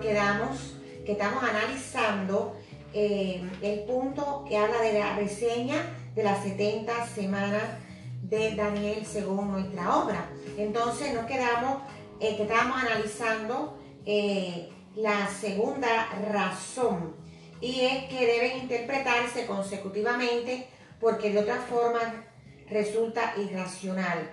quedamos, que estamos analizando eh, el punto que habla de la reseña de las 70 semanas de Daniel según nuestra obra. Entonces nos quedamos, eh, que estábamos analizando eh, la segunda razón y es que deben interpretarse consecutivamente porque de otra forma resulta irracional.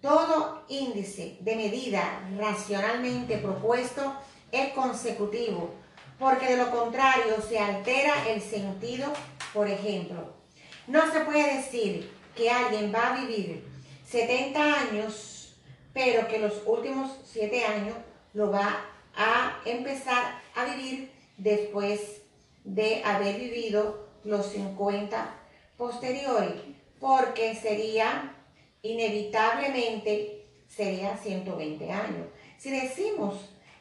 Todo índice de medida racionalmente propuesto es consecutivo, porque de lo contrario se altera el sentido. Por ejemplo, no se puede decir que alguien va a vivir 70 años, pero que los últimos 7 años lo va a empezar a vivir después de haber vivido los 50 posteriores, porque sería inevitablemente sería 120 años. Si decimos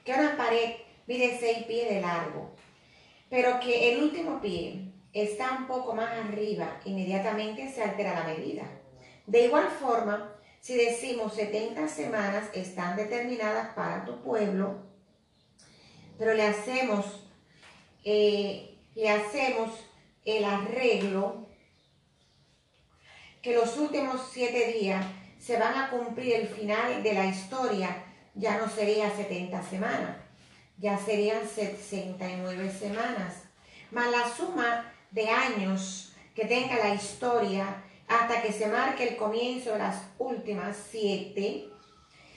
que una pared mide 6 pies de largo, pero que el último pie está un poco más arriba, inmediatamente se altera la medida. De igual forma, si decimos 70 semanas están determinadas para tu pueblo, pero le hacemos, eh, le hacemos el arreglo que los últimos siete días se van a cumplir el final de la historia, ya no sería 70 semanas, ya serían 69 semanas, más la suma de años que tenga la historia hasta que se marque el comienzo de las últimas siete,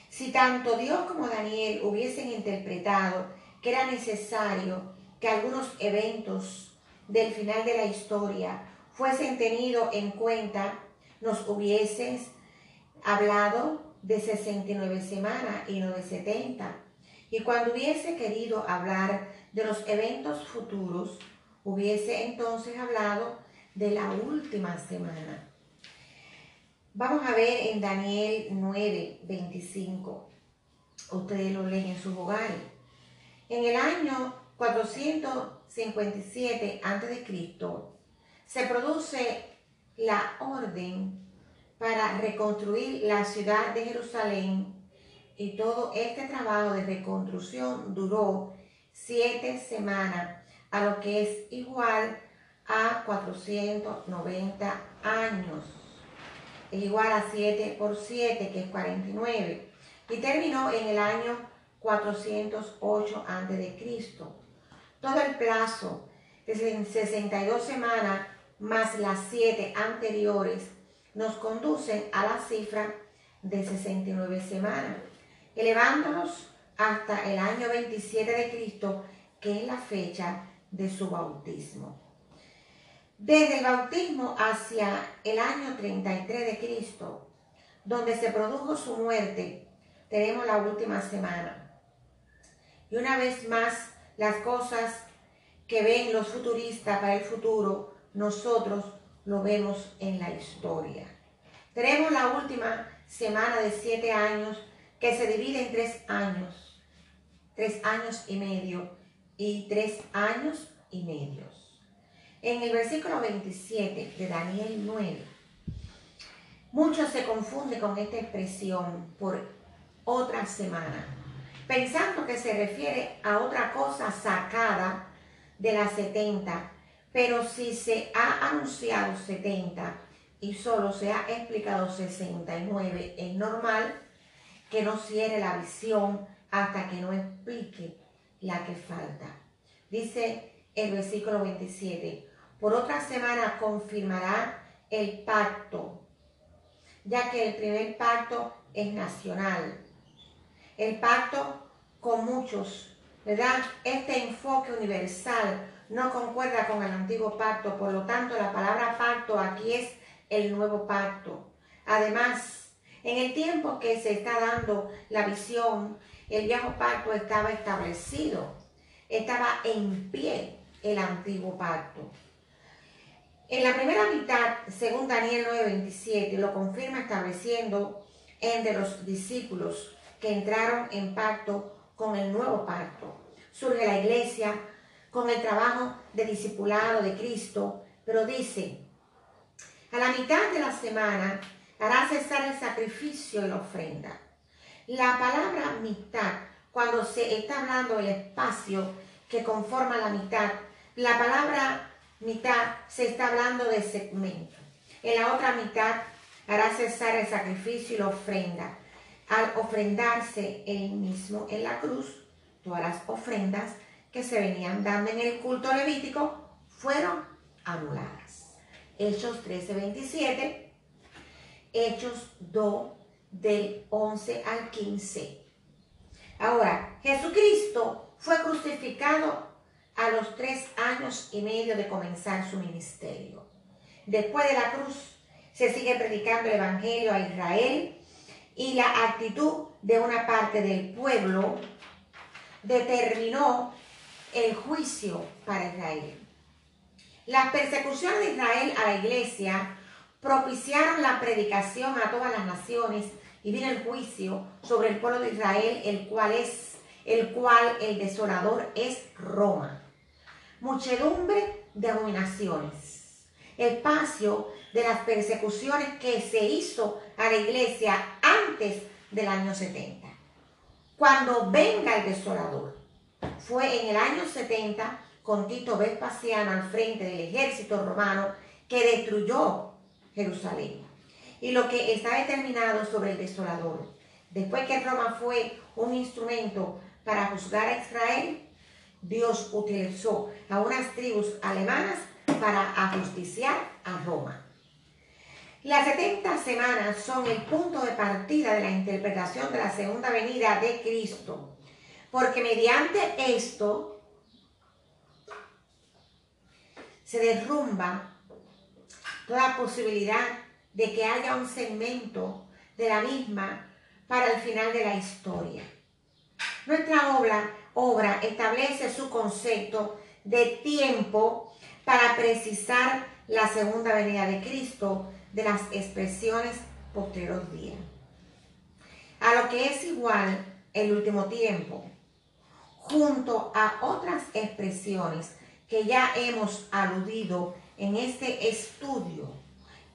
si tanto Dios como Daniel hubiesen interpretado que era necesario que algunos eventos del final de la historia fuesen tenidos en cuenta nos hubieses hablado de 69 semanas y no de 70. Y cuando hubiese querido hablar de los eventos futuros, hubiese entonces hablado de la última semana. Vamos a ver en Daniel 9, 25. Ustedes lo leen en sus hogares. En el año 457 a.C. se produce la orden para reconstruir la ciudad de Jerusalén y todo este trabajo de reconstrucción duró siete semanas, a lo que es igual a 490 años. Es igual a 7 por 7, que es 49. Y terminó en el año 408 a.C. Todo el plazo de 62 semanas más las siete anteriores nos conducen a la cifra de 69 semanas, elevándonos hasta el año 27 de Cristo, que es la fecha de su bautismo. Desde el bautismo hacia el año 33 de Cristo, donde se produjo su muerte, tenemos la última semana. Y una vez más, las cosas que ven los futuristas para el futuro nosotros lo vemos en la historia. Tenemos la última semana de siete años que se divide en tres años, tres años y medio y tres años y medios. En el versículo 27 de Daniel 9, muchos se confunden con esta expresión por otra semana, pensando que se refiere a otra cosa sacada de las 70 pero si se ha anunciado 70 y solo se ha explicado 69, es normal que no cierre la visión hasta que no explique la que falta. Dice el versículo 27, por otra semana confirmará el pacto, ya que el primer pacto es nacional. El pacto con muchos, ¿verdad? Este enfoque universal no concuerda con el antiguo pacto, por lo tanto la palabra pacto aquí es el nuevo pacto. Además, en el tiempo que se está dando la visión, el viejo pacto estaba establecido, estaba en pie el antiguo pacto. En la primera mitad, según Daniel 9:27, lo confirma estableciendo entre los discípulos que entraron en pacto con el nuevo pacto. Surge la iglesia con el trabajo de discipulado de Cristo, pero dice, a la mitad de la semana hará cesar el sacrificio y la ofrenda. La palabra mitad, cuando se está hablando del espacio que conforma la mitad, la palabra mitad se está hablando de segmento. En la otra mitad hará cesar el sacrificio y la ofrenda. Al ofrendarse él mismo en la cruz, todas las ofrendas que se venían dando en el culto levítico fueron anuladas. Hechos 13:27, Hechos 2 del 11 al 15. Ahora, Jesucristo fue crucificado a los tres años y medio de comenzar su ministerio. Después de la cruz, se sigue predicando el Evangelio a Israel y la actitud de una parte del pueblo determinó el juicio para Israel. Las persecuciones de Israel a la iglesia propiciaron la predicación a todas las naciones y vino el juicio sobre el pueblo de Israel, el cual es el cual el desolador es Roma. Muchedumbre de abominaciones. Espacio de las persecuciones que se hizo a la iglesia antes del año 70. Cuando venga el desolador, fue en el año 70 con Tito Vespasiano al frente del ejército romano que destruyó Jerusalén. Y lo que está determinado sobre el desolador, después que Roma fue un instrumento para juzgar a Israel, Dios utilizó a unas tribus alemanas para ajusticiar a Roma. Las 70 semanas son el punto de partida de la interpretación de la segunda venida de Cristo, porque mediante esto se derrumba toda posibilidad de que haya un segmento de la misma para el final de la historia. Nuestra obra, obra establece su concepto de tiempo para precisar la segunda venida de Cristo de las expresiones posteriores días. A lo que es igual el último tiempo, junto a otras expresiones que ya hemos aludido en este estudio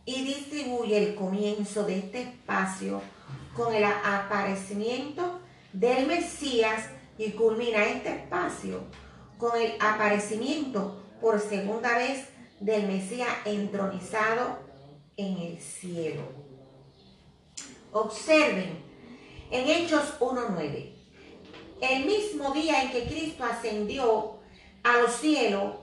y distribuye el comienzo de este espacio con el aparecimiento del Mesías y culmina este espacio con el aparecimiento por segunda vez del Mesías entronizado en el cielo. Observen en Hechos 1.9, el mismo día en que Cristo ascendió a los cielos,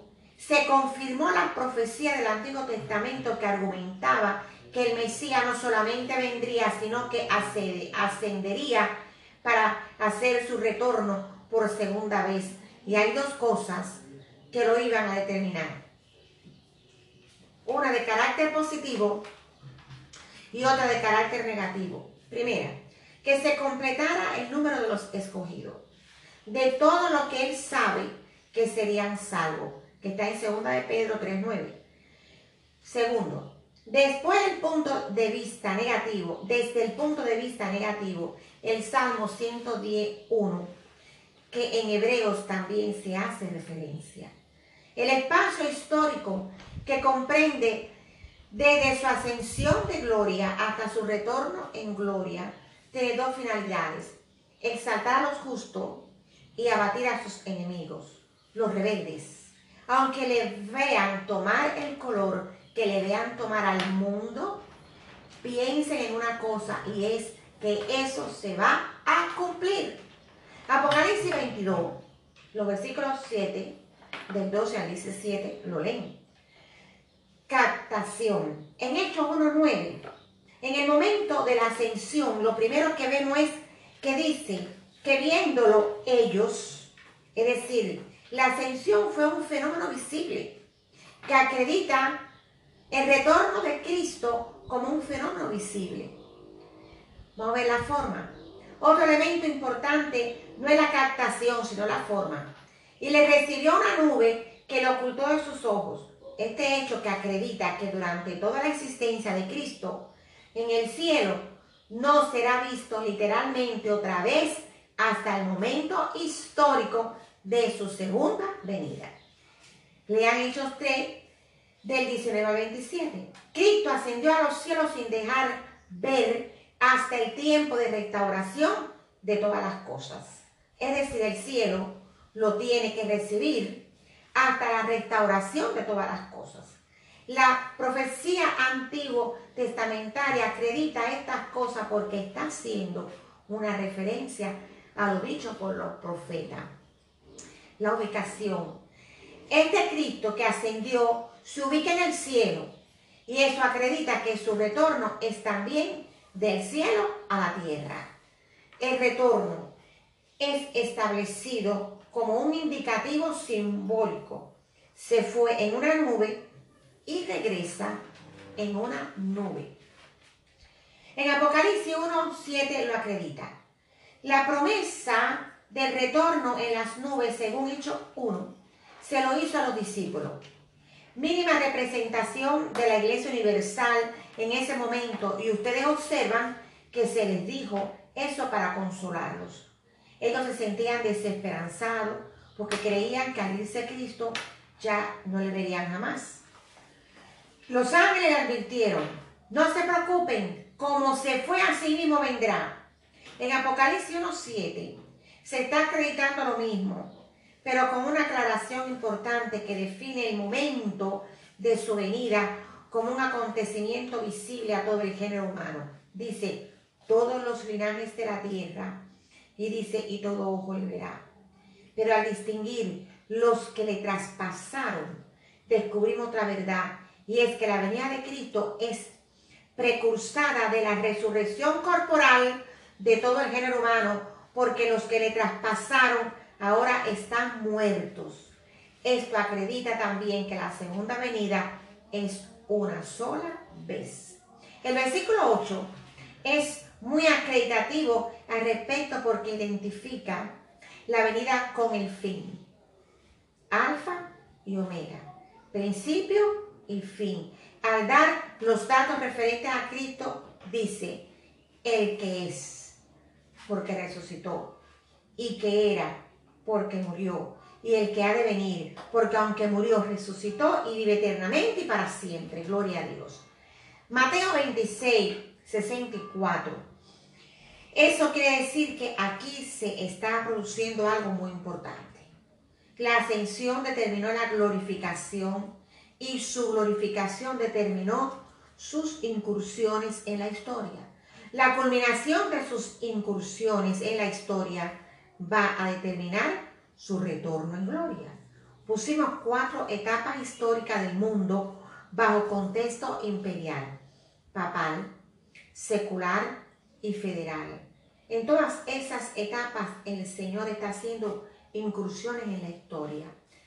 se confirmó la profecía del Antiguo Testamento que argumentaba que el Mesías no solamente vendría, sino que ascendería para hacer su retorno por segunda vez. Y hay dos cosas que lo iban a determinar una de carácter positivo y otra de carácter negativo. Primera, que se completara el número de los escogidos, de todo lo que él sabe que serían salvos, que está en 2 de Pedro 3.9. Segundo, después del punto de vista negativo, desde el punto de vista negativo, el Salmo 110.1, que en Hebreos también se hace referencia. El espacio histórico que comprende desde su ascensión de gloria hasta su retorno en gloria, tiene dos finalidades. Exaltar a los justos y abatir a sus enemigos, los rebeldes. Aunque le vean tomar el color que le vean tomar al mundo, piensen en una cosa y es que eso se va a cumplir. Apocalipsis 22, los versículos 7, del 12 al 17, lo leen captación. En Hechos 1.9, en el momento de la ascensión, lo primero que vemos es que dice que viéndolo ellos, es decir, la ascensión fue un fenómeno visible que acredita el retorno de Cristo como un fenómeno visible. Vamos a ver la forma. Otro elemento importante no es la captación, sino la forma. Y le recibió una nube que le ocultó de sus ojos este hecho que acredita que durante toda la existencia de Cristo en el cielo no será visto literalmente otra vez hasta el momento histórico de su segunda venida. Lean Hechos 3 del 19 al 27. Cristo ascendió a los cielos sin dejar ver hasta el tiempo de restauración de todas las cosas. Es decir, el cielo lo tiene que recibir hasta la restauración de todas las cosas. La profecía antiguo testamentaria acredita estas cosas porque está haciendo una referencia a lo dicho por los profetas. La ubicación. Este Cristo que ascendió se ubica en el cielo y eso acredita que su retorno es también del cielo a la tierra. El retorno es establecido como un indicativo simbólico. Se fue en una nube y regresa en una nube. En Apocalipsis 1.7 lo acredita. La promesa del retorno en las nubes, según Hechos 1, se lo hizo a los discípulos. Mínima representación de la Iglesia Universal en ese momento y ustedes observan que se les dijo eso para consolarlos. Ellos se sentían desesperanzados porque creían que al irse Cristo ya no le verían jamás. Los ángeles advirtieron, no se preocupen, como se fue así mismo vendrá. En Apocalipsis 1.7 se está acreditando lo mismo, pero con una aclaración importante que define el momento de su venida como un acontecimiento visible a todo el género humano. Dice, todos los linajes de la tierra, y dice, y todo ojo le verá. Pero al distinguir los que le traspasaron, descubrimos otra verdad, y es que la venida de Cristo es precursada de la resurrección corporal de todo el género humano, porque los que le traspasaron ahora están muertos. Esto acredita también que la segunda venida es una sola vez. El versículo 8 es muy acreditativo al respecto porque identifica la venida con el fin. Alfa y omega. Principio y fin. Al dar los datos referentes a Cristo, dice, el que es porque resucitó, y que era, porque murió, y el que ha de venir, porque aunque murió, resucitó y vive eternamente y para siempre. Gloria a Dios. Mateo 26, 64. Eso quiere decir que aquí se está produciendo algo muy importante. La ascensión determinó la glorificación y su glorificación determinó sus incursiones en la historia. La culminación de sus incursiones en la historia va a determinar su retorno en gloria. Pusimos cuatro etapas históricas del mundo bajo contexto imperial, papal, secular y federal. En todas esas etapas el Señor está haciendo incursiones en la historia.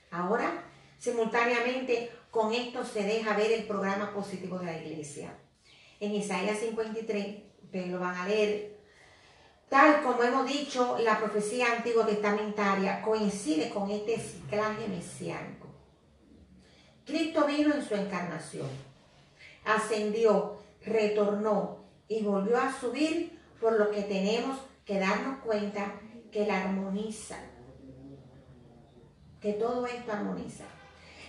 Ahora, simultáneamente con esto se deja ver el programa positivo de la iglesia. En Isaías 53 ustedes lo van a leer. Tal como hemos dicho, la profecía antiguo testamentaria coincide con este ciclaje mesiánico. Cristo vino en su encarnación, ascendió, retornó y volvió a subir, por lo que tenemos que darnos cuenta que la armoniza, que todo esto armoniza.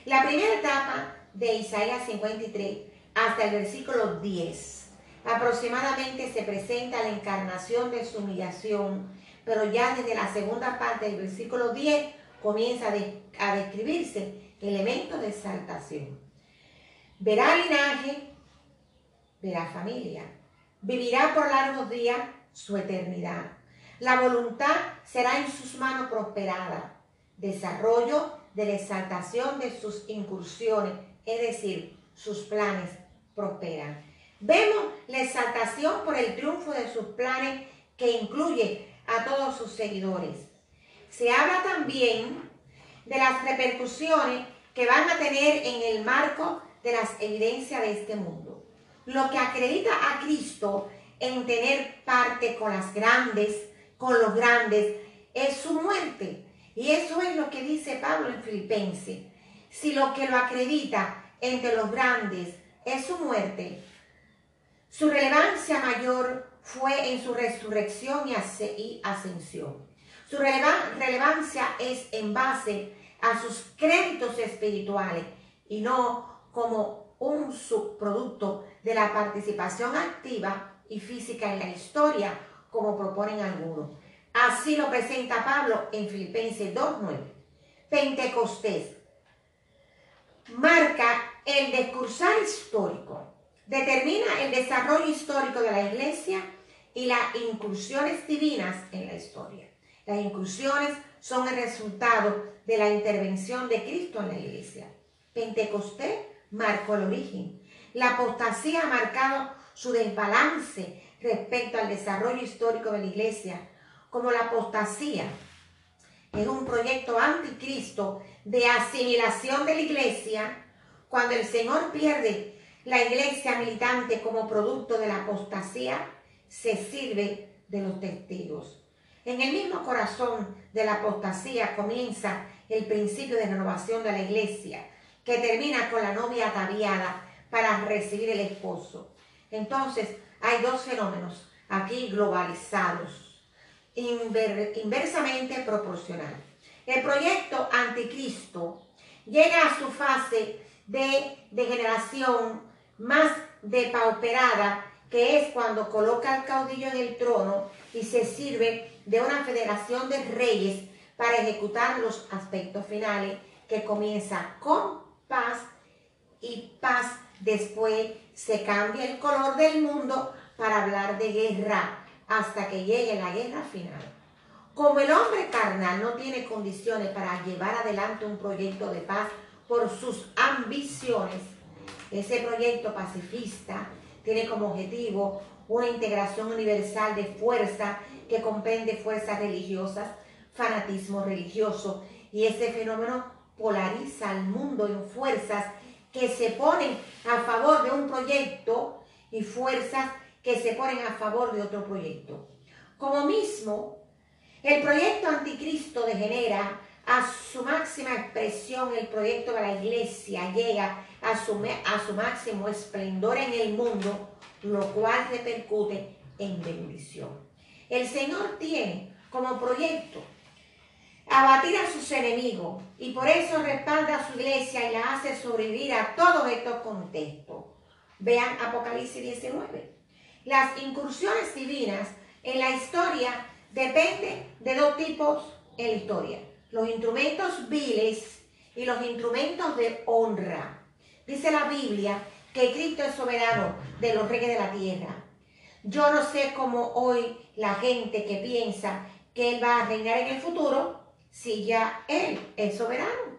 La primera etapa de Isaías 53 hasta el versículo 10 Aproximadamente se presenta la encarnación de su humillación, pero ya desde la segunda parte del versículo 10 comienza a, describirse elementos de exaltación. Verá linaje, verá familia, vivirá por largos días su eternidad. La voluntad será en sus manos prosperada. Desarrollo de la exaltación de sus incursiones, es decir, sus planes prosperan. Vemos la exaltación por el triunfo de sus planes que incluye a todos sus seguidores. Se habla también de las repercusiones que van a tener en el marco de las evidencias de este mundo. Lo que acredita a Cristo en tener parte con las grandes, con los grandes, es su muerte. Y eso es lo que dice Pablo en Filipenses. Si lo que lo acredita entre los grandes es su muerte, su relevancia mayor fue en su resurrección y ascensión. Su relevancia es en base a sus créditos espirituales y no como un subproducto de la participación activa y física en la historia, como proponen algunos. Así lo presenta Pablo en Filipenses 2.9. Pentecostés el discursar histórico, determina el desarrollo histórico de la iglesia y las incursiones divinas en la historia. Las incursiones son el resultado de la intervención de Cristo en la iglesia. Pentecostés marcó el origen. La apostasía ha marcado su desbalance respecto al desarrollo histórico de la iglesia, como la apostasía es un proyecto anticristo de asimilación de la iglesia, cuando el Señor pierde la iglesia militante como producto de la apostasía, se sirve de los testigos. En el mismo corazón de la apostasía comienza el principio de renovación de la iglesia, que termina con la novia ataviada para recibir el esposo. Entonces, hay dos fenómenos aquí globalizados, inversamente proporcional. El proyecto anticristo llega a su fase de degeneración más depauperada, que es cuando coloca al caudillo en el trono y se sirve de una federación de reyes para ejecutar los aspectos finales que comienza con paz y paz. Después se cambia el color del mundo para hablar de guerra hasta que llegue la guerra final. Como el hombre carnal no tiene condiciones para llevar adelante un proyecto de paz por sus ambiciones, ese proyecto pacifista tiene como objetivo una integración universal de fuerza que comprende fuerzas religiosas, fanatismo religioso, y ese fenómeno polariza al mundo en fuerzas que se ponen a favor de un proyecto y fuerzas que se ponen a favor de otro proyecto. Como mismo, el proyecto anticristo degenera a su máxima expresión, el proyecto de la iglesia llega a su, a su máximo esplendor en el mundo, lo cual repercute en bendición. El Señor tiene como proyecto abatir a sus enemigos y por eso respalda a su iglesia y la hace sobrevivir a todos estos contextos. Vean Apocalipsis 19. Las incursiones divinas en la historia dependen de dos tipos en la historia. Los instrumentos viles y los instrumentos de honra. Dice la Biblia que Cristo es soberano de los reyes de la tierra. Yo no sé cómo hoy la gente que piensa que Él va a reinar en el futuro, si ya Él es soberano.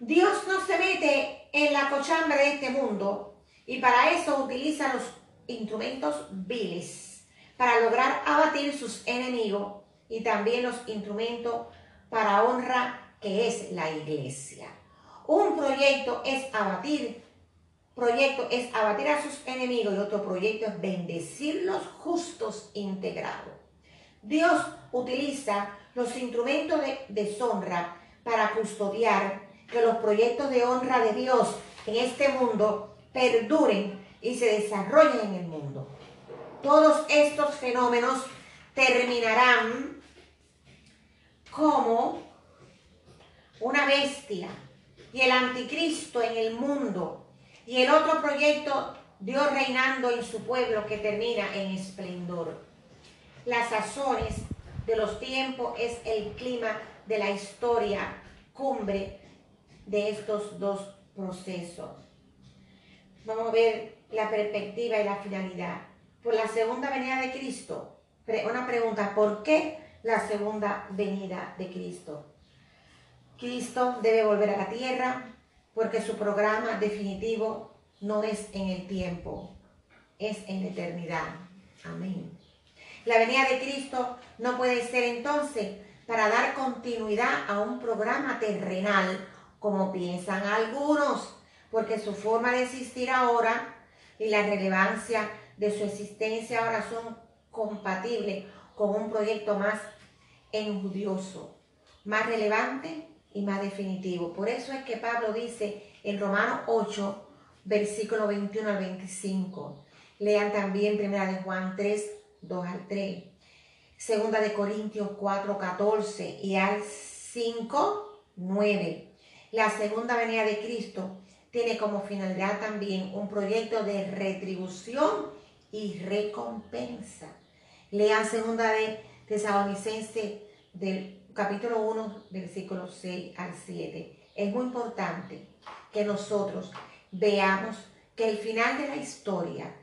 Dios no se mete en la cochambre de este mundo y para eso utiliza los instrumentos viles para lograr abatir sus enemigos y también los instrumentos para honra que es la iglesia. Un proyecto es abatir, proyecto es abatir a sus enemigos y otro proyecto es bendecir los justos integrados. Dios utiliza los instrumentos de deshonra para custodiar que los proyectos de honra de Dios en este mundo perduren y se desarrollen en el mundo. Todos estos fenómenos terminarán como una bestia y el anticristo en el mundo y el otro proyecto Dios reinando en su pueblo que termina en esplendor. Las sazones de los tiempos es el clima de la historia cumbre de estos dos procesos. Vamos a ver la perspectiva y la finalidad. Por la segunda venida de Cristo. Una pregunta, ¿por qué la segunda venida de Cristo? Cristo debe volver a la tierra porque su programa definitivo no es en el tiempo, es en la eternidad. Amén. La venida de Cristo no puede ser entonces para dar continuidad a un programa terrenal, como piensan algunos, porque su forma de existir ahora y la relevancia de su existencia ahora son compatibles con un proyecto más enjudioso, más relevante y más definitivo. Por eso es que Pablo dice en Romanos 8, versículo 21 al 25. Lean también Primera de Juan 3, 2 al 3. Segunda de Corintios 4, 14 y al 5, 9. La segunda venida de Cristo tiene como finalidad también un proyecto de retribución y recompensa. Lean segunda de Tesalonicense del capítulo 1, versículo 6 al 7. Es muy importante que nosotros veamos que el final de la historia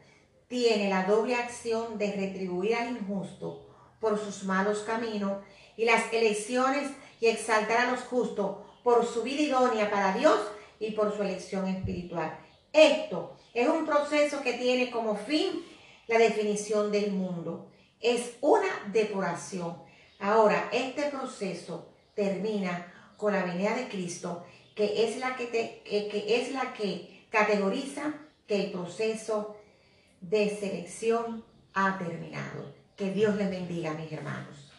tiene la doble acción de retribuir al injusto por sus malos caminos y las elecciones y exaltar a los justos por su vida idónea para Dios y por su elección espiritual. Esto es un proceso que tiene como fin la definición del mundo. Es una depuración. Ahora, este proceso termina con la venida de Cristo, que es la que, te, eh, que, es la que categoriza que el proceso de selección ha terminado. Que Dios les bendiga, mis hermanos.